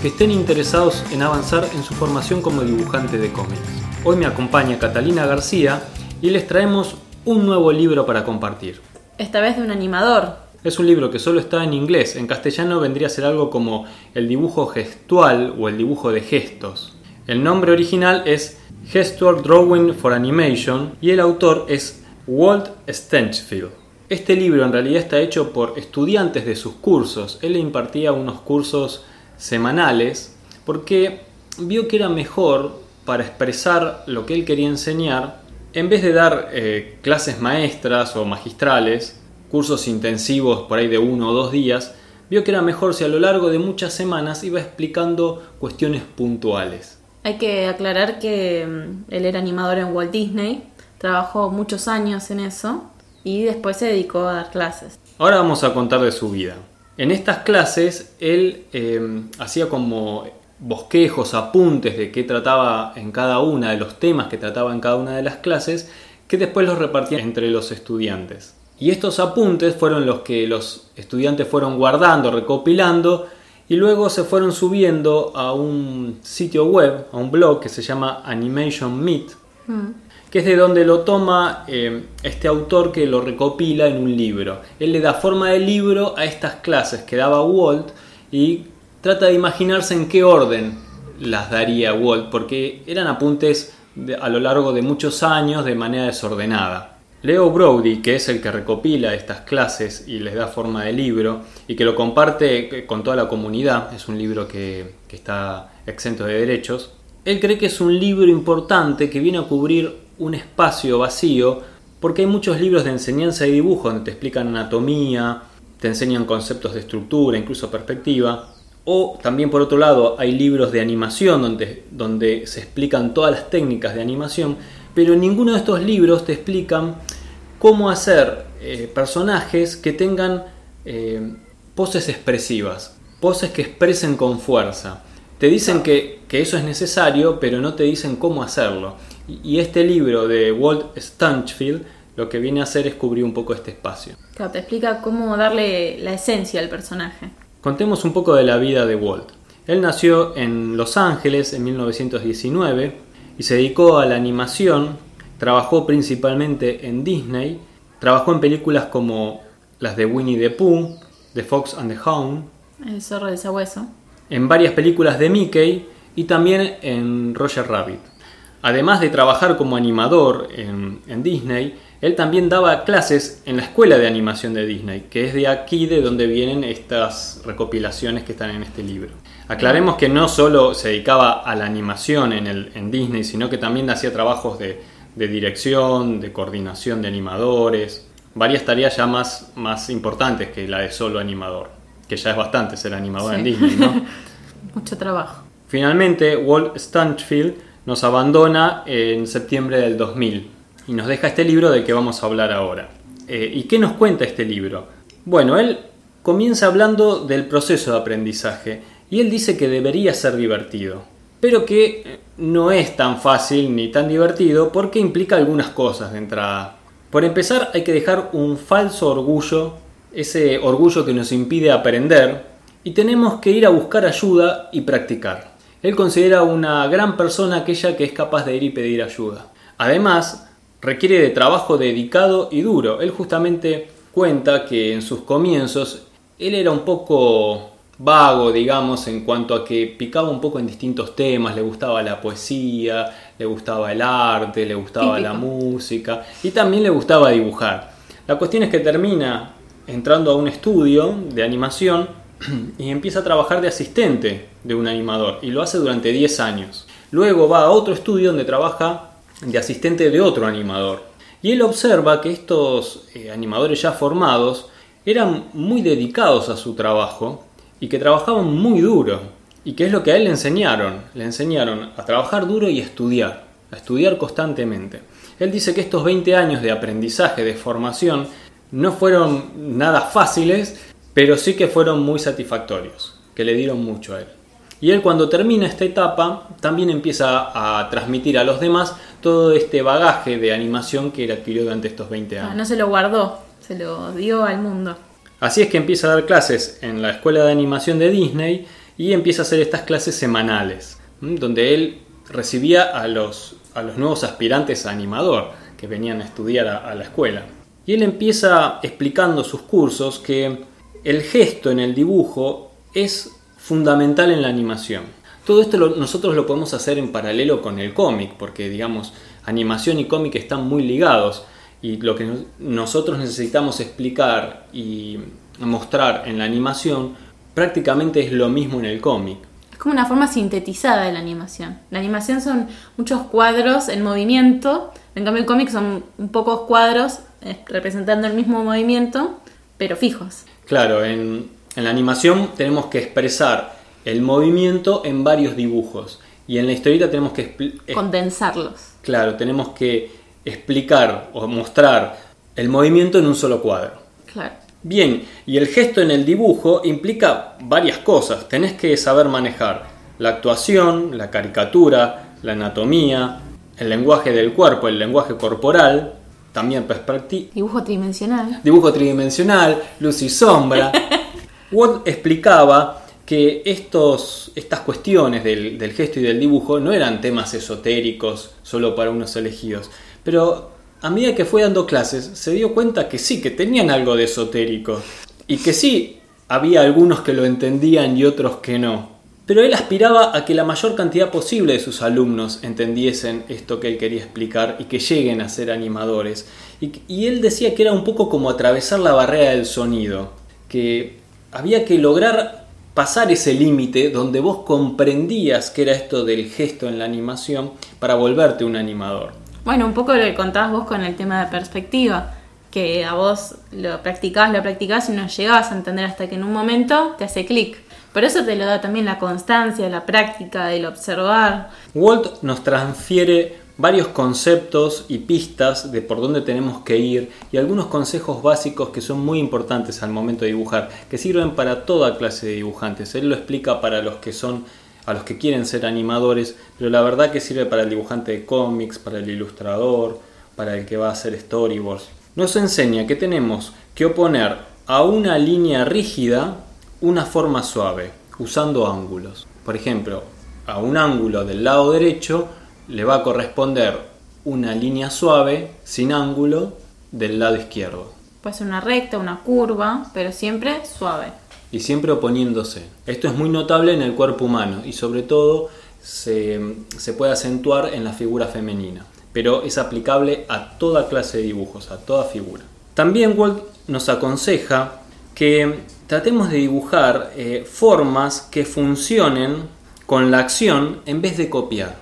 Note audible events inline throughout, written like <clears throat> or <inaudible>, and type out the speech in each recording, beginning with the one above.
que estén interesados en avanzar en su formación como dibujante de cómics. Hoy me acompaña Catalina García y les traemos un nuevo libro para compartir. Esta vez de un animador. Es un libro que solo está en inglés, en castellano vendría a ser algo como el dibujo gestual o el dibujo de gestos. El nombre original es Gestual Drawing for Animation y el autor es Walt Stenchfield. Este libro en realidad está hecho por estudiantes de sus cursos. Él le impartía unos cursos semanales porque vio que era mejor para expresar lo que él quería enseñar, en vez de dar eh, clases maestras o magistrales, cursos intensivos por ahí de uno o dos días, vio que era mejor si a lo largo de muchas semanas iba explicando cuestiones puntuales. Hay que aclarar que mm, él era animador en Walt Disney, trabajó muchos años en eso y después se dedicó a dar clases. Ahora vamos a contar de su vida. En estas clases él eh, hacía como bosquejos, apuntes de qué trataba en cada una de los temas que trataba en cada una de las clases, que después los repartía entre los estudiantes. Y estos apuntes fueron los que los estudiantes fueron guardando, recopilando, y luego se fueron subiendo a un sitio web, a un blog que se llama Animation Meet, mm que es de donde lo toma eh, este autor que lo recopila en un libro. Él le da forma de libro a estas clases que daba Walt y trata de imaginarse en qué orden las daría Walt, porque eran apuntes a lo largo de muchos años de manera desordenada. Leo Brody, que es el que recopila estas clases y les da forma de libro y que lo comparte con toda la comunidad, es un libro que, que está exento de derechos, él cree que es un libro importante que viene a cubrir un espacio vacío porque hay muchos libros de enseñanza y dibujo donde te explican anatomía, te enseñan conceptos de estructura, incluso perspectiva. O también por otro lado hay libros de animación donde, donde se explican todas las técnicas de animación, pero en ninguno de estos libros te explican cómo hacer eh, personajes que tengan eh, poses expresivas, poses que expresen con fuerza. Te dicen que, que eso es necesario, pero no te dicen cómo hacerlo. Y este libro de Walt Stanchfield lo que viene a hacer es cubrir un poco este espacio. Claro, te explica cómo darle la esencia al personaje. Contemos un poco de la vida de Walt. Él nació en Los Ángeles en 1919 y se dedicó a la animación, trabajó principalmente en Disney, trabajó en películas como las de Winnie the Pooh, The Fox and the Hound, El zorro de sabueso, en varias películas de Mickey y también en Roger Rabbit. Además de trabajar como animador en, Disney, él también daba clases en la escuela de animación de Disney, que es de aquí de donde vienen estas recopilaciones que están en este libro. Aclaremos que no solo se dedicaba a la animación en, el, en Disney, sino que también hacía trabajos de, dirección, de coordinación de animadores, varias tareas ya más, más importantes que la de solo animador, que ya es bastante ser animador en Disney, ¿no? <laughs> Mucho trabajo. Finalmente, Walt Stanchfield nos abandona en septiembre del 2000 y nos deja este libro del que vamos a hablar ahora. Eh, ¿Y qué nos cuenta este libro? Bueno, él comienza hablando del proceso de aprendizaje y él dice que debería ser divertido, pero que eh, no es tan fácil ni tan divertido porque implica algunas cosas de entrada. Por empezar, hay que dejar un falso orgullo, ese orgullo que nos impide aprender, y tenemos que ir a buscar ayuda y practicar. Él considera una gran persona aquella que es capaz de ir y pedir ayuda. Además, requiere de trabajo dedicado y duro. Él justamente cuenta que en sus comienzos él era un poco vago, digamos, en cuanto a que picaba un poco en distintos temas, le gustaba la poesía, le gustaba el arte, le gustaba la música y también le gustaba dibujar. La cuestión es que termina entrando a un estudio de animación <clears throat> y empieza a trabajar de asistente de un animador y lo hace durante 10 años. Luego va a otro estudio donde trabaja de asistente de otro animador. Y él observa que estos eh, animadores ya formados eran muy dedicados a su trabajo y que trabajaban muy duro. ¿Y qué es lo que a él le enseñaron? Le enseñaron a trabajar duro y a estudiar, a estudiar constantemente. Él dice que estos 20 años de aprendizaje, de formación, no fueron nada fáciles, pero sí que fueron muy satisfactorios, que le dieron mucho a él. Y él cuando termina esta etapa también empieza a transmitir a los demás todo este bagaje de animación que él adquirió durante estos 20 Ah, años. no se lo guardó, se lo dio al mundo. Así es que empieza a dar clases en la escuela de animación de Disney y empieza a hacer estas clases semanales, donde él recibía a los, a los nuevos aspirantes a animador que venían a estudiar a, a la escuela. Y él empieza explicando sus cursos que el gesto en el dibujo es fundamental en la animación. Todo esto lo- nosotros lo podemos hacer en paralelo con el cómic, porque digamos, animación y cómic están muy ligados y lo que nos- nosotros necesitamos explicar y mostrar en la animación prácticamente es lo mismo en el cómic. Es como una forma sintetizada de la animación. La animación son muchos cuadros en movimiento, en cambio el cómic son pocos cuadros eh, representando el mismo movimiento, pero fijos. Claro, en, en la animación tenemos que expresar el movimiento en varios dibujos y en la historieta tenemos que Condensarlos. claro, tenemos que explicar o mostrar el movimiento en un solo cuadro. Claro. Bien, y el gesto en el dibujo implica varias cosas. Tenés que saber manejar la actuación, la caricatura, la anatomía, el lenguaje del cuerpo, el lenguaje corporal, también perspectiva, Dibujo tridimensional. dibujo tridimensional, luz y sombra. <laughs> Walt explicaba que estos, estas cuestiones del, del gesto y del dibujo no eran temas esotéricos solo para unos elegidos, pero a medida que fue dando clases se dio cuenta que sí, que tenían algo de esotérico y que sí, había algunos que lo entendían y otros que no. Pero él aspiraba a que la mayor cantidad posible de sus alumnos entendiesen esto que él quería explicar y que lleguen a ser animadores. Y, y él decía que era un poco como atravesar la barrera del sonido, que había que lograr pasar ese límite donde vos comprendías que era esto del gesto en la animación para volverte un animador. Bueno, un poco lo que contabas vos con el tema de perspectiva, que a vos lo practicás, lo practicás y no llegabas a entender hasta que en un momento te hace clic. Por eso te lo da también la constancia, la práctica, el observar. Walt nos transfiere varios conceptos y pistas de por dónde tenemos que ir y algunos consejos básicos que son muy importantes al momento de dibujar, que sirven para toda clase de dibujantes. Él lo explica para los que son a los que quieren ser animadores, pero la verdad que sirve para el dibujante de cómics, para el ilustrador, para el que va a hacer storyboards. Nos enseña que tenemos que oponer a una línea rígida una forma suave, usando ángulos. Por ejemplo, a un ángulo del lado derecho le va a corresponder una línea suave, sin ángulo, del lado izquierdo. Puede ser una recta, una curva, pero siempre suave. y siempre oponiéndose. Esto es muy notable en el cuerpo humano y sobre todo se, se puede acentuar en la figura femenina, pero es aplicable a toda clase de dibujos, a toda figura. También Walt nos aconseja que tratemos de dibujar eh, formas que funcionen con la acción en vez de copiar.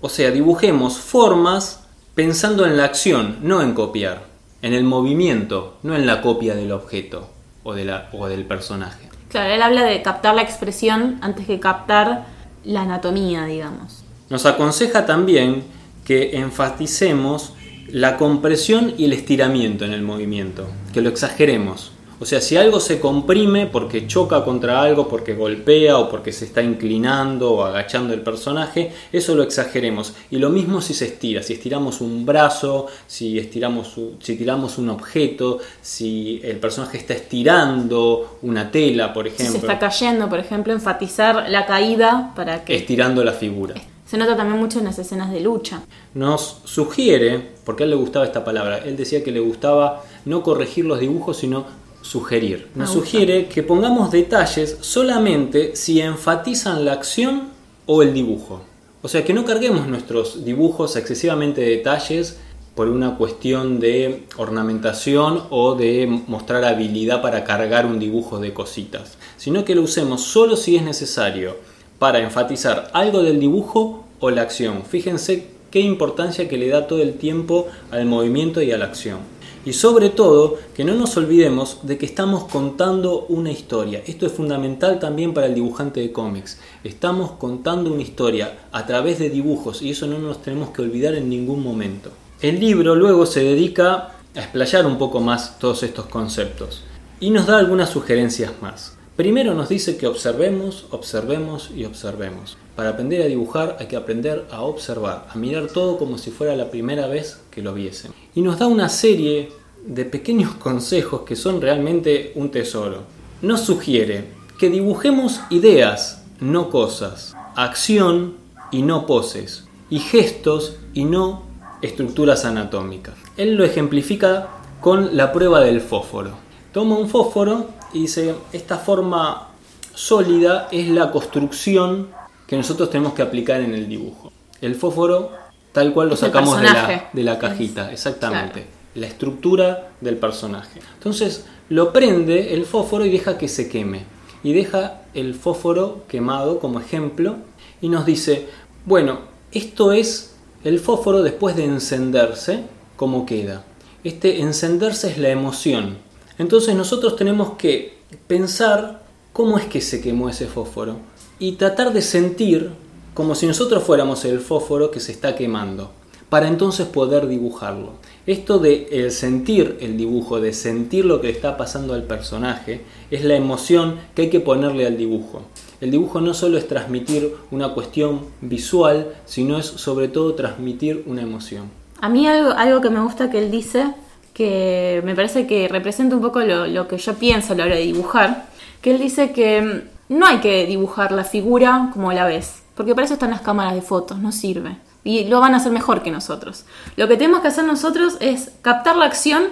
O sea, dibujemos formas pensando en la acción, no en copiar, en el movimiento, no en la copia del objeto o, de la, o del personaje. Claro, él habla de captar la expresión antes que captar la anatomía, digamos. Nos aconseja también que enfaticemos la compresión y el estiramiento en el movimiento, que lo exageremos. O sea, si algo se comprime porque choca contra algo, porque golpea o porque se está inclinando o agachando el personaje, eso lo exageremos. Y lo mismo si se estira, si estiramos un brazo, si estiramos, si tiramos un objeto, si el personaje está estirando una tela, por Si ejemplo, se está cayendo, por ejemplo, enfatizar la caída para que... estirando la figura. Se nota también mucho en las escenas de lucha. nos sugiere, porque a él le gustaba esta palabra, él decía que le gustaba no corregir los dibujos, sino sugerir. Nos sugiere que pongamos detalles solamente si enfatizan la acción o el dibujo. O sea, que no carguemos nuestros dibujos excesivamente de detalles por una cuestión de ornamentación o de mostrar habilidad para cargar un dibujo de cositas, sino que lo usemos solo si es necesario para enfatizar algo del dibujo o la acción. Fíjense qué importancia que le da todo el tiempo al movimiento y a la acción. Y sobre todo, que no nos olvidemos de que estamos contando una historia. Esto es fundamental también para el dibujante de cómics. Estamos contando una historia a través de dibujos y eso no nos tenemos que olvidar en ningún momento. El libro luego se dedica a explayar un poco más todos estos conceptos y nos da algunas sugerencias más. Primero nos dice que observemos, observemos y observemos. Para aprender a dibujar hay que aprender a observar, a mirar todo como si fuera la primera vez que lo viesen. Y nos da una serie de pequeños <laughs> consejos que son realmente un tesoro. Nos sugiere que dibujemos ideas, no cosas, acción y no poses, y gestos y no estructuras anatómicas. Él lo ejemplifica con la prueba del fósforo. Toma un fósforo y dice, esta forma sólida es la construcción que nosotros tenemos que aplicar en el dibujo. El fósforo, tal cual lo sacamos de la, de la, cajita, exactamente. La estructura del personaje. Entonces lo prende el fósforo y deja que se queme. Y deja el fósforo quemado como ejemplo y nos dice, bueno, esto es el fósforo después de encenderse, ¿cómo queda? Este encenderse es la emoción. Entonces nosotros tenemos que pensar cómo es que se quemó ese fósforo y tratar de sentir como si nosotros fuéramos el fósforo que se está quemando, para entonces poder dibujarlo. Esto de el sentir el dibujo, de sentir lo que está pasando al personaje, es la emoción que hay que ponerle al dibujo. El dibujo no solo es transmitir una cuestión visual, sino es sobre todo transmitir una emoción. A mí algo, algo que me gusta que él dice, que me parece que representa un poco lo, lo que yo pienso a la hora de dibujar, que él dice que no hay que dibujar la figura como la ves, porque para eso están las cámaras de fotos, no sirve. Y lo van a hacer mejor que nosotros. Lo que tenemos que hacer nosotros es captar la acción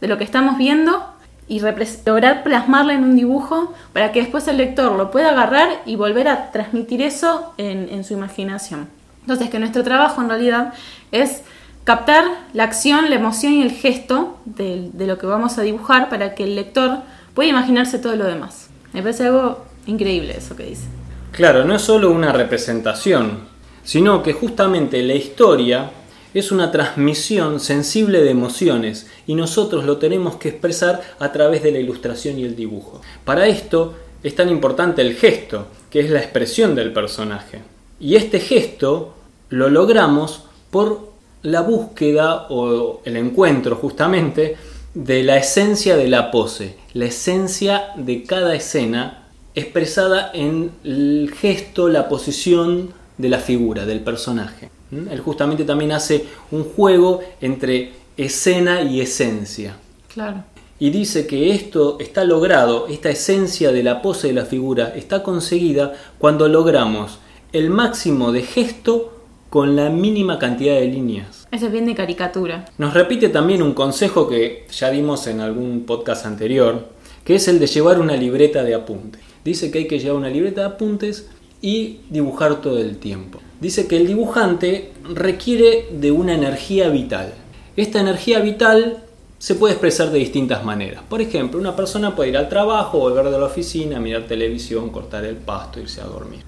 de lo que estamos viendo y lograr plasmarla en un dibujo para que después el lector lo pueda agarrar y volver a transmitir eso en, su imaginación. Entonces, que nuestro trabajo en realidad es captar la acción, la emoción y el gesto de, lo que vamos a dibujar para que el lector pueda imaginarse todo lo demás. Me parece algo Increíble eso que dice. Claro, no es solo una representación, sino que justamente la historia es una transmisión sensible de emociones y nosotros lo tenemos que expresar a través de la ilustración y el dibujo. Para esto es tan importante el gesto, que es la expresión del personaje. Y este gesto lo logramos por la búsqueda o el encuentro justamente de la esencia de la pose, la esencia de cada escena expresada en el gesto, la posición de la figura, del personaje. ¿Mm? Él justamente también hace un juego entre escena y esencia. Claro. Y dice que esto está logrado, esta esencia de la pose de la figura está conseguida cuando logramos el máximo de gesto con la mínima cantidad de líneas. Eso es bien de caricatura. Nos repite también un consejo que ya dimos en algún podcast anterior, que es el de llevar una libreta de apunte dice que hay que llevar una libreta de apuntes y dibujar todo el tiempo. Dice que el dibujante requiere de una energía vital. Esta energía vital se puede expresar de distintas maneras. Por ejemplo, una persona puede ir al trabajo, volver de la oficina, mirar televisión, cortar el pasto, irse a dormir.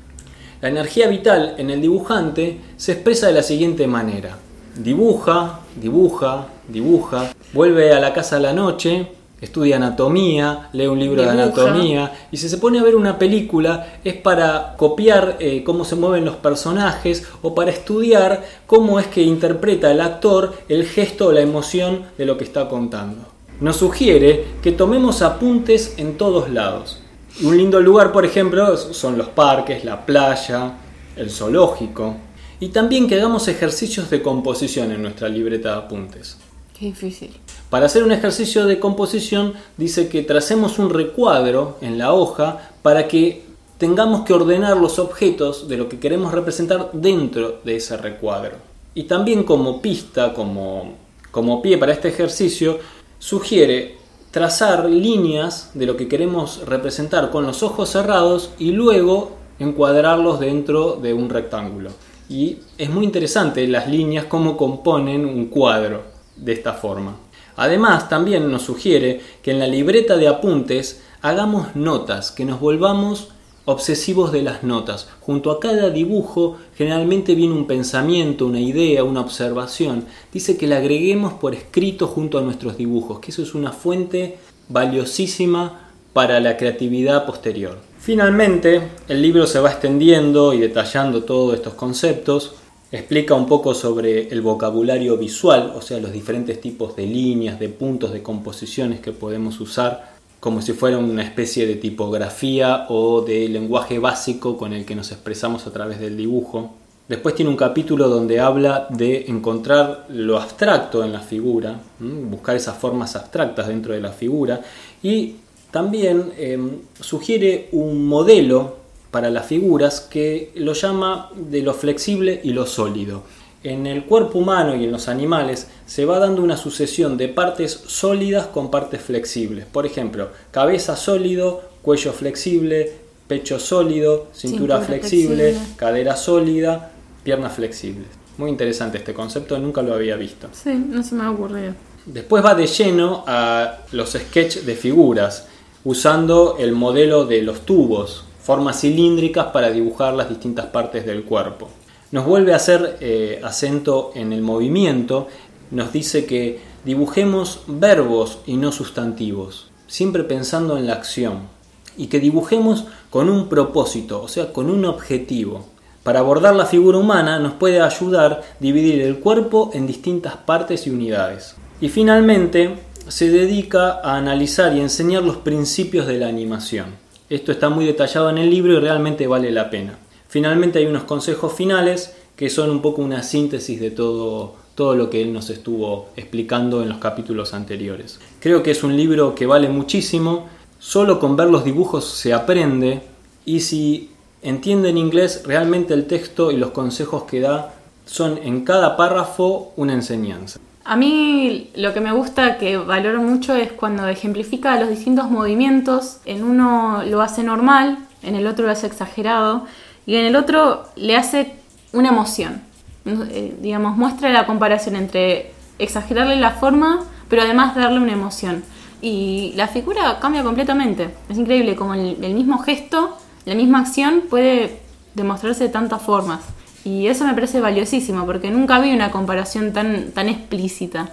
La energía vital en el dibujante se expresa de la siguiente manera. Dibuja, dibuja, dibuja, vuelve a la casa a la noche, estudia anatomía, lee un libro de anatomía, y si se pone a ver una película es para copiar eh, cómo se mueven los personajes o para estudiar cómo es que interpreta el actor el gesto o la emoción de lo que está contando. Nos sugiere que tomemos apuntes en todos lados. Un lindo lugar, por ejemplo, son los parques, la playa, el zoológico, y también que hagamos ejercicios de composición en nuestra libreta de apuntes. Qué difícil. Para hacer un ejercicio de composición dice que tracemos un recuadro en la hoja para que tengamos que ordenar los objetos de lo que queremos representar dentro de ese recuadro. Y también como pista, como, como pie para este ejercicio, sugiere trazar líneas de lo que queremos representar con los ojos cerrados y luego encuadrarlos dentro de un rectángulo. Y es muy interesante las líneas, cómo componen un cuadro de esta forma. Además, también nos sugiere que en la libreta de apuntes hagamos notas, que nos volvamos obsesivos de las notas. Junto a cada dibujo generalmente viene un pensamiento, una idea, una observación. Dice que le agreguemos por escrito junto a nuestros dibujos, que eso es una fuente valiosísima para la creatividad posterior. Finalmente, el libro se va extendiendo y detallando todos estos conceptos. Explica un poco sobre el vocabulario visual, o sea, los diferentes tipos de líneas, de puntos, de composiciones que podemos usar como si fuera una especie de tipografía o de lenguaje básico con el que nos expresamos a través del dibujo. Después tiene un capítulo donde habla de encontrar lo abstracto en la figura, buscar esas formas abstractas dentro de la figura y también em, sugiere un modelo para las figuras que lo llama de lo flexible y lo sólido. En el cuerpo humano y en los animales se va dando una sucesión de partes sólidas con partes flexibles. Por ejemplo, cabeza sólido, cuello flexible, pecho sólido, cintura, flexible, cadera sólida, piernas flexibles. Muy interesante este concepto, nunca lo había visto. Sí, no se me ha ocurrido. Después va de lleno a los sketches de figuras, usando el modelo de los tubos, formas cilíndricas para dibujar las distintas partes del cuerpo nos vuelve a hacer eh, acento en el movimiento, nos dice que dibujemos verbos y no sustantivos, siempre pensando en la acción, y que dibujemos con un propósito, o sea, con un objetivo. Para abordar la figura humana nos puede ayudar dividir el cuerpo en distintas partes y unidades. Y finalmente se dedica a analizar y enseñar los principios de la animación. Esto está muy detallado en el libro y realmente vale la pena. Finalmente hay unos consejos finales que son un poco una síntesis de todo, todo lo que él nos estuvo explicando en los capítulos anteriores. Creo que es un libro que vale muchísimo, solo con ver los dibujos se aprende y si entienden inglés realmente el texto y los consejos que da son en cada párrafo una enseñanza. A mí lo que me gusta, que valoro mucho, es cuando ejemplifica los distintos movimientos. En uno lo hace normal, en el otro lo hace exagerado y en el otro le hace una emoción. Eh, digamos, muestra la comparación entre exagerarle la forma, pero además darle una emoción. Y la figura cambia completamente. Es increíble como el, mismo gesto, la misma acción puede demostrarse de tantas formas. Y eso me parece valiosísimo porque nunca vi una comparación tan, tan explícita.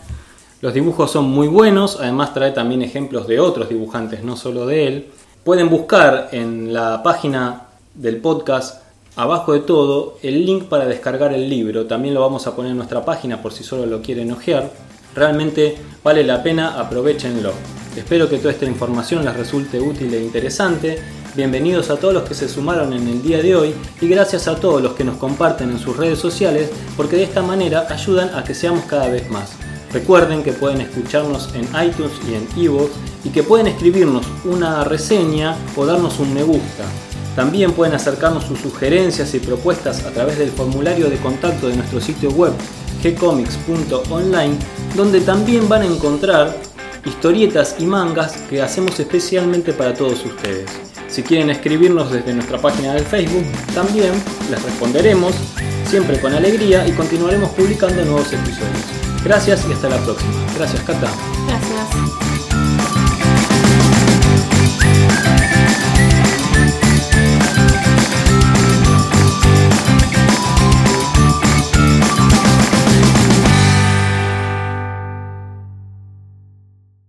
Los dibujos son muy buenos, además trae también ejemplos de otros dibujantes, no solo de él. Pueden buscar en la página del podcast, abajo de todo, el link para descargar el libro. También lo vamos a poner en nuestra página por si solo lo quieren ojear. Realmente vale la pena, aprovechenlo. Espero que toda esta información les resulte útil e interesante. Bienvenidos a todos los que se sumaron en el día de hoy y gracias a todos los que nos comparten en sus redes sociales porque de esta manera ayudan a que seamos cada vez más. Recuerden que pueden escucharnos en iTunes y en iVoox y que pueden escribirnos una reseña o darnos un me gusta. También pueden acercarnos sus sugerencias y propuestas a través del formulario de contacto de nuestro sitio web gcomics.online, donde también van a encontrar historietas y mangas que hacemos especialmente para todos ustedes. Si quieren escribirnos desde nuestra página de Facebook, también les responderemos, siempre con alegría, y continuaremos publicando nuevos episodios. Gracias y hasta la próxima. Gracias, Cata.